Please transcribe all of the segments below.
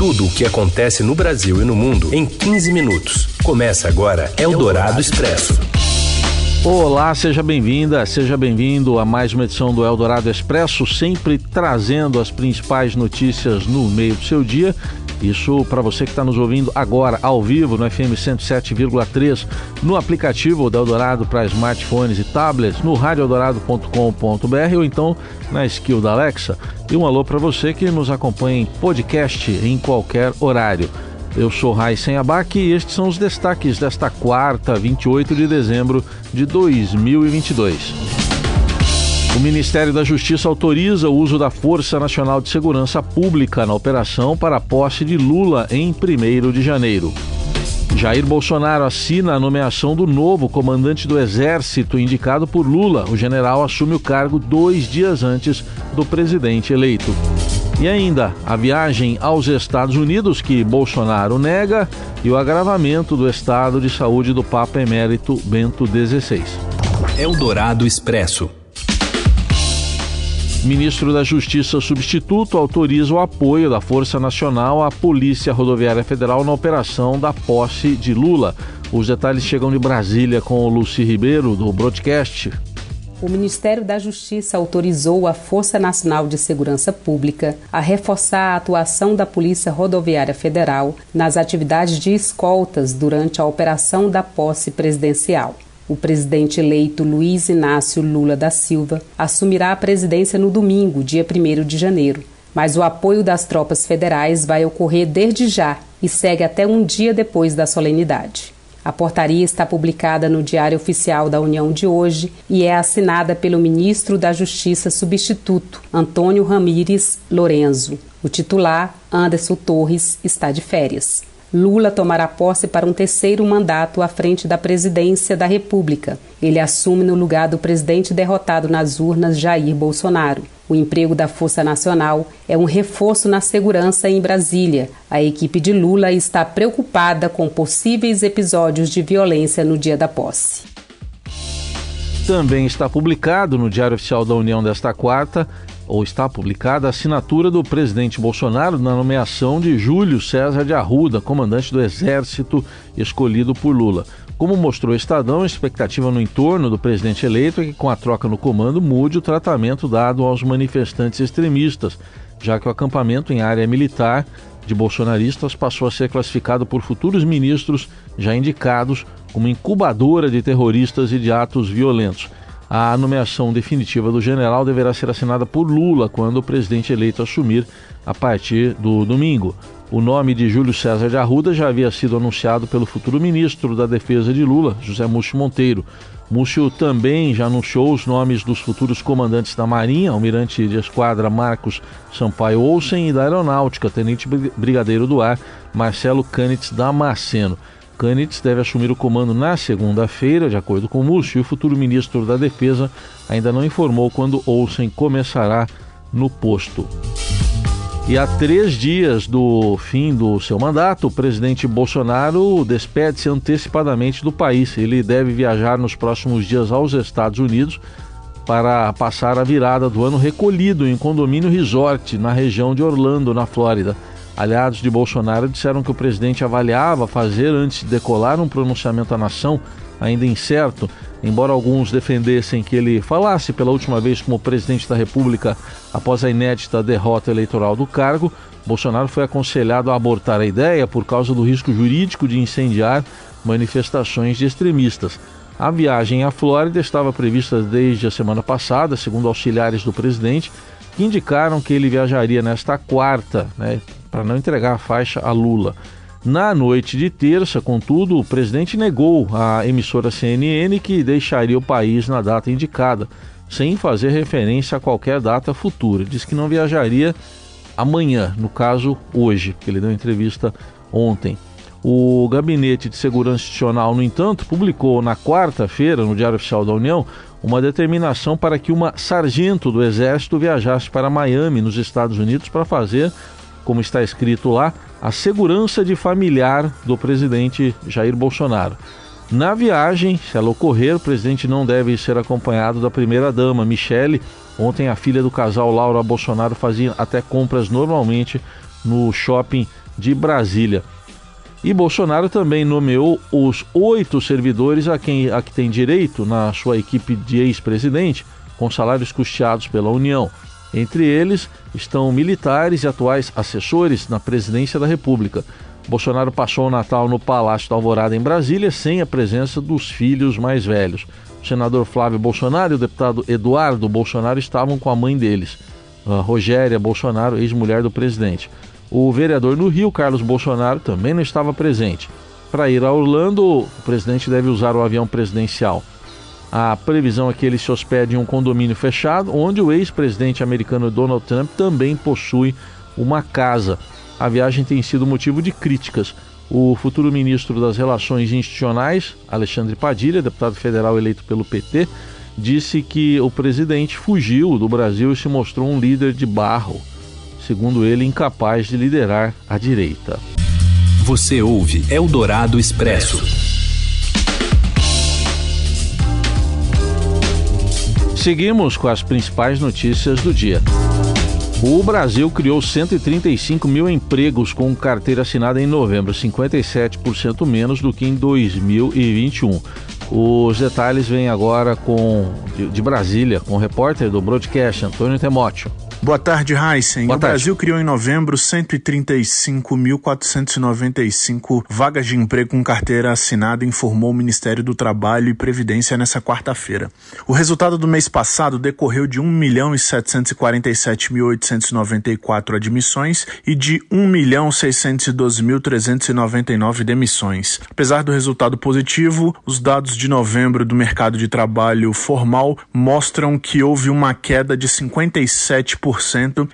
tudo o que acontece no Brasil e no mundo em 15 minutos. Começa agora Eldorado Expresso. Olá, seja bem-vinda, seja bem-vindo a mais uma edição do Eldorado Expresso, sempre trazendo as principais notícias no meio do seu dia isso para você que está nos ouvindo agora, ao vivo, no FM 107,3, no aplicativo da Eldorado para smartphones e tablets, no radioeldorado.com.br ou então na skill da Alexa. E um alô para você que nos acompanha em podcast em qualquer horário. Eu sou Raíssen Abac e estes são os destaques desta quarta, 28 de dezembro de 2022. O Ministério da Justiça autoriza o uso da Força Nacional de Segurança Pública na operação para a posse de Lula em 1 de janeiro. Jair Bolsonaro assina a nomeação do novo comandante do Exército indicado por Lula. O general assume o cargo dois dias antes do presidente eleito. E ainda a viagem aos Estados Unidos, que Bolsonaro nega, e o agravamento do estado de saúde do Papa Emérito Bento XVI. Eldorado Expresso. Ministro da Justiça substituto autoriza o apoio da Força Nacional à Polícia Rodoviária Federal na operação da posse de Lula. Os detalhes chegam de Brasília com o Luci Ribeiro, do Broadcast. O Ministério da Justiça autorizou a Força Nacional de Segurança Pública a reforçar a atuação da Polícia Rodoviária Federal nas atividades de escoltas durante a operação da posse presidencial. O presidente eleito Luiz Inácio Lula da Silva assumirá a presidência no domingo, dia 1 de janeiro. Mas o apoio das tropas federais vai ocorrer desde já e segue até um dia depois da solenidade. A portaria está publicada no Diário Oficial da União de hoje e é assinada pelo ministro da Justiça substituto, Antônio Ramires Lorenzo. O titular, Anderson Torres, está de férias. Lula tomará posse para um terceiro mandato à frente da presidência da República. Ele assume no lugar do presidente derrotado nas urnas Jair Bolsonaro. O emprego da Força Nacional é um reforço na segurança em Brasília. A equipe de Lula está preocupada com possíveis episódios de violência no dia da posse. Também está publicado no Diário Oficial da União desta quarta ou está publicada a assinatura do presidente Bolsonaro na nomeação de Júlio César de Arruda, comandante do Exército escolhido por Lula. Como mostrou o Estadão, a expectativa no entorno do presidente eleito é que, com a troca no comando, mude o tratamento dado aos manifestantes extremistas, já que o acampamento em área militar de bolsonaristas passou a ser classificado por futuros ministros já indicados como incubadora de terroristas e de atos violentos. A nomeação definitiva do general deverá ser assinada por Lula quando o presidente eleito assumir a partir do domingo. O nome de Júlio César de Arruda já havia sido anunciado pelo futuro ministro da Defesa de Lula, José Múcio Monteiro. Múcio também já anunciou os nomes dos futuros comandantes da Marinha, almirante de esquadra Marcos Sampaio Olsen e da Aeronáutica, tenente brigadeiro do ar Marcelo Canitz Damasceno. Canitz deve assumir o comando na segunda-feira, de acordo com Múcio, e o futuro ministro da Defesa ainda não informou quando Olsen começará no posto. E há três dias do fim do seu mandato, o presidente Bolsonaro despede-se antecipadamente do país. Ele deve viajar nos próximos dias aos Estados Unidos para passar a virada do ano recolhido em condomínio resort na região de Orlando, na Flórida. Aliados de Bolsonaro disseram que o presidente avaliava fazer antes de decolar um pronunciamento à nação ainda incerto, embora alguns defendessem que ele falasse pela última vez como presidente da República após a inédita derrota eleitoral do cargo. Bolsonaro foi aconselhado a abortar a ideia por causa do risco jurídico de incendiar manifestações de extremistas. A viagem à Flórida estava prevista desde a semana passada, segundo auxiliares do presidente, que indicaram que ele viajaria nesta quarta, né, para não entregar a faixa a Lula. Na noite de terça, contudo, o presidente negou à emissora CNN que deixaria o país na data indicada, sem fazer referência a qualquer data futura. Diz que não viajaria amanhã, no caso hoje, que ele deu entrevista ontem. O Gabinete de Segurança Institucional, no entanto, publicou na quarta-feira, no Diário Oficial da União, uma determinação para que uma sargento do Exército viajasse para Miami, nos Estados Unidos, para fazer como está escrito lá, a segurança de familiar do presidente Jair Bolsonaro. Na viagem, se ela ocorrer, o presidente não deve ser acompanhado da primeira-dama, Michele. Ontem, a filha do casal Laura Bolsonaro fazia até compras normalmente no shopping de Brasília. E Bolsonaro também nomeou os oito servidores a quem a que tem direito na sua equipe de ex-presidente, com salários custeados pela União. Entre eles estão militares e atuais assessores na presidência da República. Bolsonaro passou o Natal no Palácio da Alvorada, em Brasília, sem a presença dos filhos mais velhos. O senador Flávio Bolsonaro e o deputado Eduardo Bolsonaro estavam com a mãe deles, a Rogéria Bolsonaro, ex-mulher do presidente. O vereador no Rio, Carlos Bolsonaro, também não estava presente. Para ir a Orlando, o presidente deve usar o avião presidencial. A previsão é que ele se hospede em um condomínio fechado, onde o ex-presidente americano Donald Trump também possui uma casa. A viagem tem sido motivo de críticas. O futuro ministro das Relações Institucionais, Alexandre Padilha, deputado federal eleito pelo PT, disse que o presidente fugiu do Brasil e se mostrou um líder de barro segundo ele, incapaz de liderar a direita. Você ouve Eldorado Expresso. Seguimos com as principais notícias do dia. O Brasil criou 135 mil empregos com carteira assinada em novembro, 57% menos do que em 2021. Os detalhes vêm agora com de, Brasília, com o repórter do broadcast, Antônio Temóteo. Boa tarde, Heisen. Boa o tarde. Brasil criou em novembro 135.495 vagas de emprego com carteira assinada, informou o Ministério do Trabalho e Previdência nessa quarta-feira. O resultado do mês passado decorreu de 1.747.894 admissões e de 1.612.399 demissões. Apesar do resultado positivo, os dados de novembro do mercado de trabalho formal mostram que houve uma queda de 57%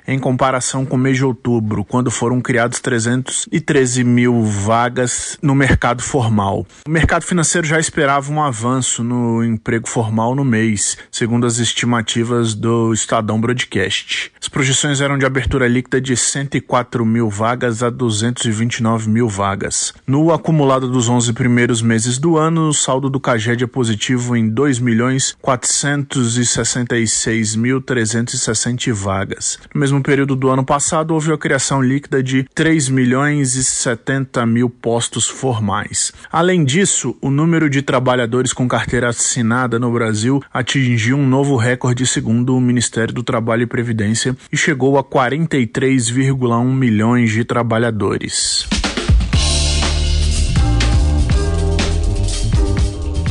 em comparação com o mês de outubro, quando foram criados 313 mil vagas no mercado formal. O mercado financeiro já esperava um avanço no emprego formal no mês, segundo as estimativas do Estadão Broadcast. As projeções eram de abertura líquida de 104 mil vagas a 229 mil vagas. No acumulado dos 11 primeiros meses do ano, o saldo do Caged é positivo em 2 milhões 466.360 vagas vagas. No mesmo período do ano passado, houve a criação líquida de 3 milhões e 70 mil postos formais. Além disso, o número de trabalhadores com carteira assinada no Brasil atingiu um novo recorde segundo o Ministério do Trabalho e Previdência e chegou a 43,1 milhões de trabalhadores.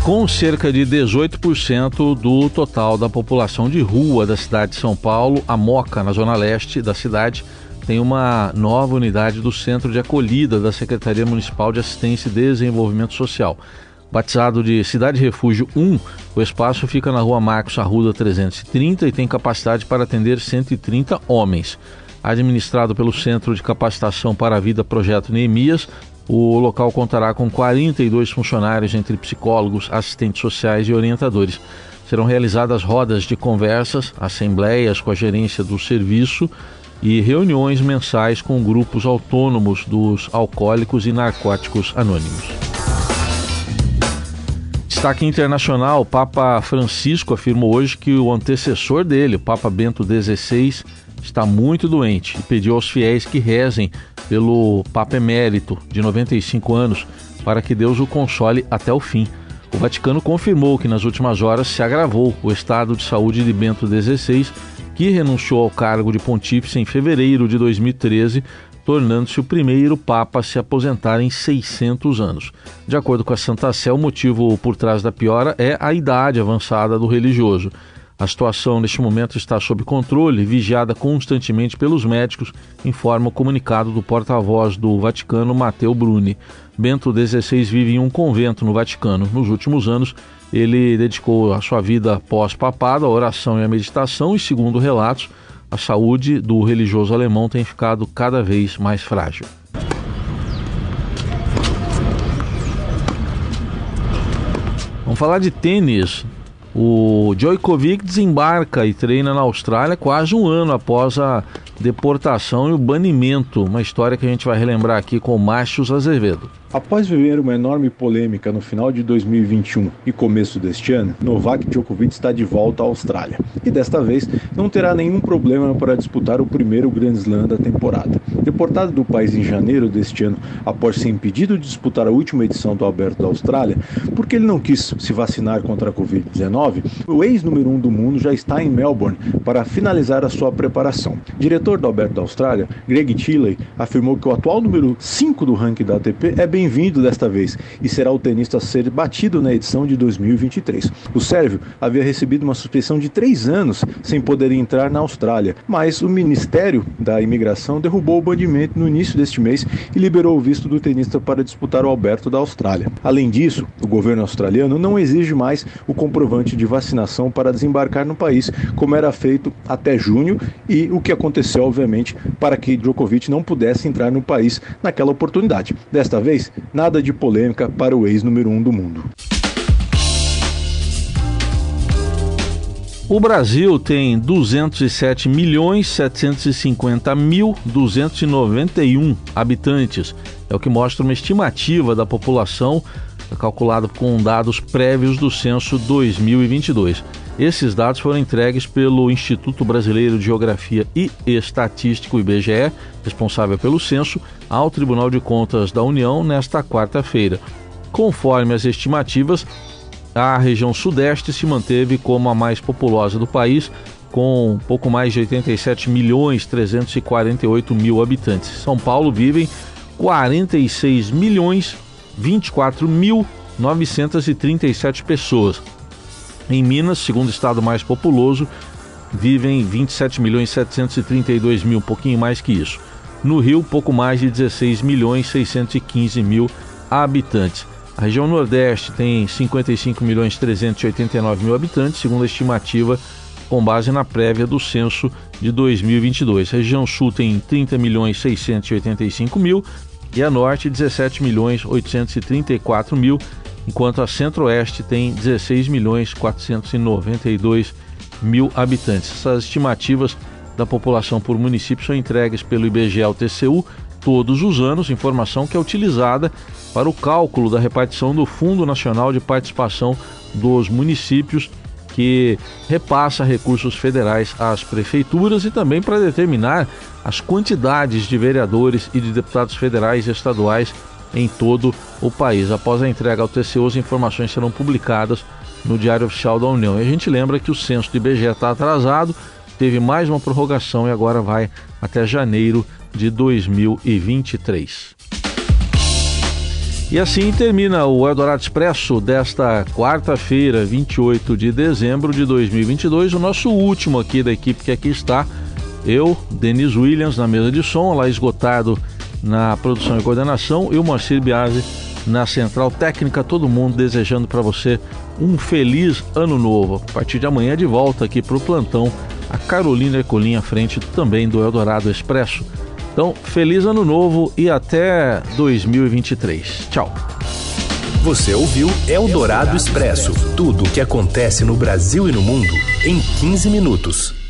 Com cerca de 18% do total da população de rua da cidade de São Paulo, a Moca, na zona leste da cidade, tem uma nova unidade do Centro de Acolhida da Secretaria Municipal de Assistência e Desenvolvimento Social. Batizado de Cidade Refúgio 1, o espaço fica na rua Marcos Arruda 330 e tem capacidade para atender 130 homens. Administrado pelo Centro de Capacitação para a Vida Projeto Neemias, o local contará com 42 funcionários, entre psicólogos, assistentes sociais e orientadores. Serão realizadas rodas de conversas, assembleias com a gerência do serviço e reuniões mensais com grupos autônomos dos alcoólicos e narcóticos anônimos. Destaque internacional: o Papa Francisco afirmou hoje que o antecessor dele, o Papa Bento XVI, está muito doente e pediu aos fiéis que rezem pelo Papa Emérito, de 95 anos, para que Deus o console até o fim. O Vaticano confirmou que nas últimas horas se agravou o estado de saúde de Bento XVI, que renunciou ao cargo de pontífice em fevereiro de 2013, tornando-se o primeiro Papa a se aposentar em 600 anos. De acordo com a Santa Sé, o motivo por trás da piora é a idade avançada do religioso. A situação neste momento está sob controle vigiada constantemente pelos médicos, informa o comunicado do porta-voz do Vaticano, Matteo Bruni. Bento XVI vive em um convento no Vaticano. Nos últimos anos, ele dedicou a sua vida pós-papado à oração e à meditação e, segundo relatos, a saúde do religioso alemão tem ficado cada vez mais frágil. Vamos falar de tênis. O Djokovic desembarca e treina na Austrália quase um ano após a deportação e o banimento. Uma história que a gente vai relembrar aqui com o Márcio Azevedo. Após viver uma enorme polêmica no final de 2021 e começo deste ano, Novak Djokovic está de volta à Austrália e desta vez não terá nenhum problema para disputar o primeiro Grand Slam da temporada. Deportado do país em janeiro deste ano após ser impedido de disputar a última edição do Aberto da Austrália, porque ele não quis se vacinar contra a Covid-19, o ex-número 1 um do mundo já está em Melbourne para finalizar a sua preparação. Diretor do Aberto da Austrália, Greg Tilley, afirmou que o atual número 5 do ranking da ATP é bem bem-vindo desta vez e será o tenista a ser batido na edição de 2023. O sérvio havia recebido uma suspensão de três anos sem poder entrar na Austrália, mas o Ministério da Imigração derrubou o banimento no início deste mês e liberou o visto do tenista para disputar o Alberto da Austrália. Além disso, o governo australiano não exige mais o comprovante de vacinação para desembarcar no país, como era feito até junho, e o que aconteceu, obviamente, para que Djokovic não pudesse entrar no país naquela oportunidade. Desta vez, nada de polêmica para o ex número um do mundo. O Brasil tem 207 milhões 750 mil 291 habitantes. É o que mostra uma estimativa da população calculada com dados prévios do censo 2022. Esses dados foram entregues pelo Instituto Brasileiro de Geografia e Estatístico, IBGE, responsável pelo censo, ao Tribunal de Contas da União nesta quarta-feira. Conforme as estimativas, a região Sudeste se manteve como a mais populosa do país, com pouco mais de 87 milhões 348 mil habitantes. São Paulo vivem 46 milhões 24 mil 937 pessoas. Em Minas, segundo estado mais populoso, vivem 27 milhões 732 mil, um pouquinho mais que isso. No Rio, pouco mais de 16 milhões 615 mil habitantes. A região Nordeste tem 55 milhões 389 mil habitantes, segundo a estimativa com base na prévia do censo de 2022. A região Sul tem 30 milhões 685 mil e a Norte 17 milhões 834 mil enquanto a Centro-Oeste tem 16 milhões 492 mil habitantes. Essas estimativas da população por município são entregues pelo IBGE ao TCU todos os anos, informação que é utilizada para o cálculo da repartição do Fundo Nacional de Participação dos Municípios, que repassa recursos federais às prefeituras e também para determinar as quantidades de vereadores e de deputados federais e estaduais em todo o país. Após a entrega ao TCU, as informações serão publicadas no Diário Oficial da União. E a gente lembra que o censo do IBGE está atrasado, teve mais uma prorrogação e agora vai até janeiro de 2023. E assim termina o Eldorado Expresso desta quarta-feira, 28 de dezembro de 2022, o nosso último aqui da equipe que aqui está. Eu, Denis Williams, na mesa de som, lá esgotado na produção e coordenação e o Moacir Biasi na central técnica. Todo mundo desejando para você um feliz ano novo. A partir de amanhã, de volta aqui para o plantão, a Carolina Ercolim à frente também do Eldorado Expresso. Então, feliz ano novo e até 2023. Tchau. Você ouviu Eldorado Expresso tudo o que acontece no Brasil e no mundo em 15 minutos.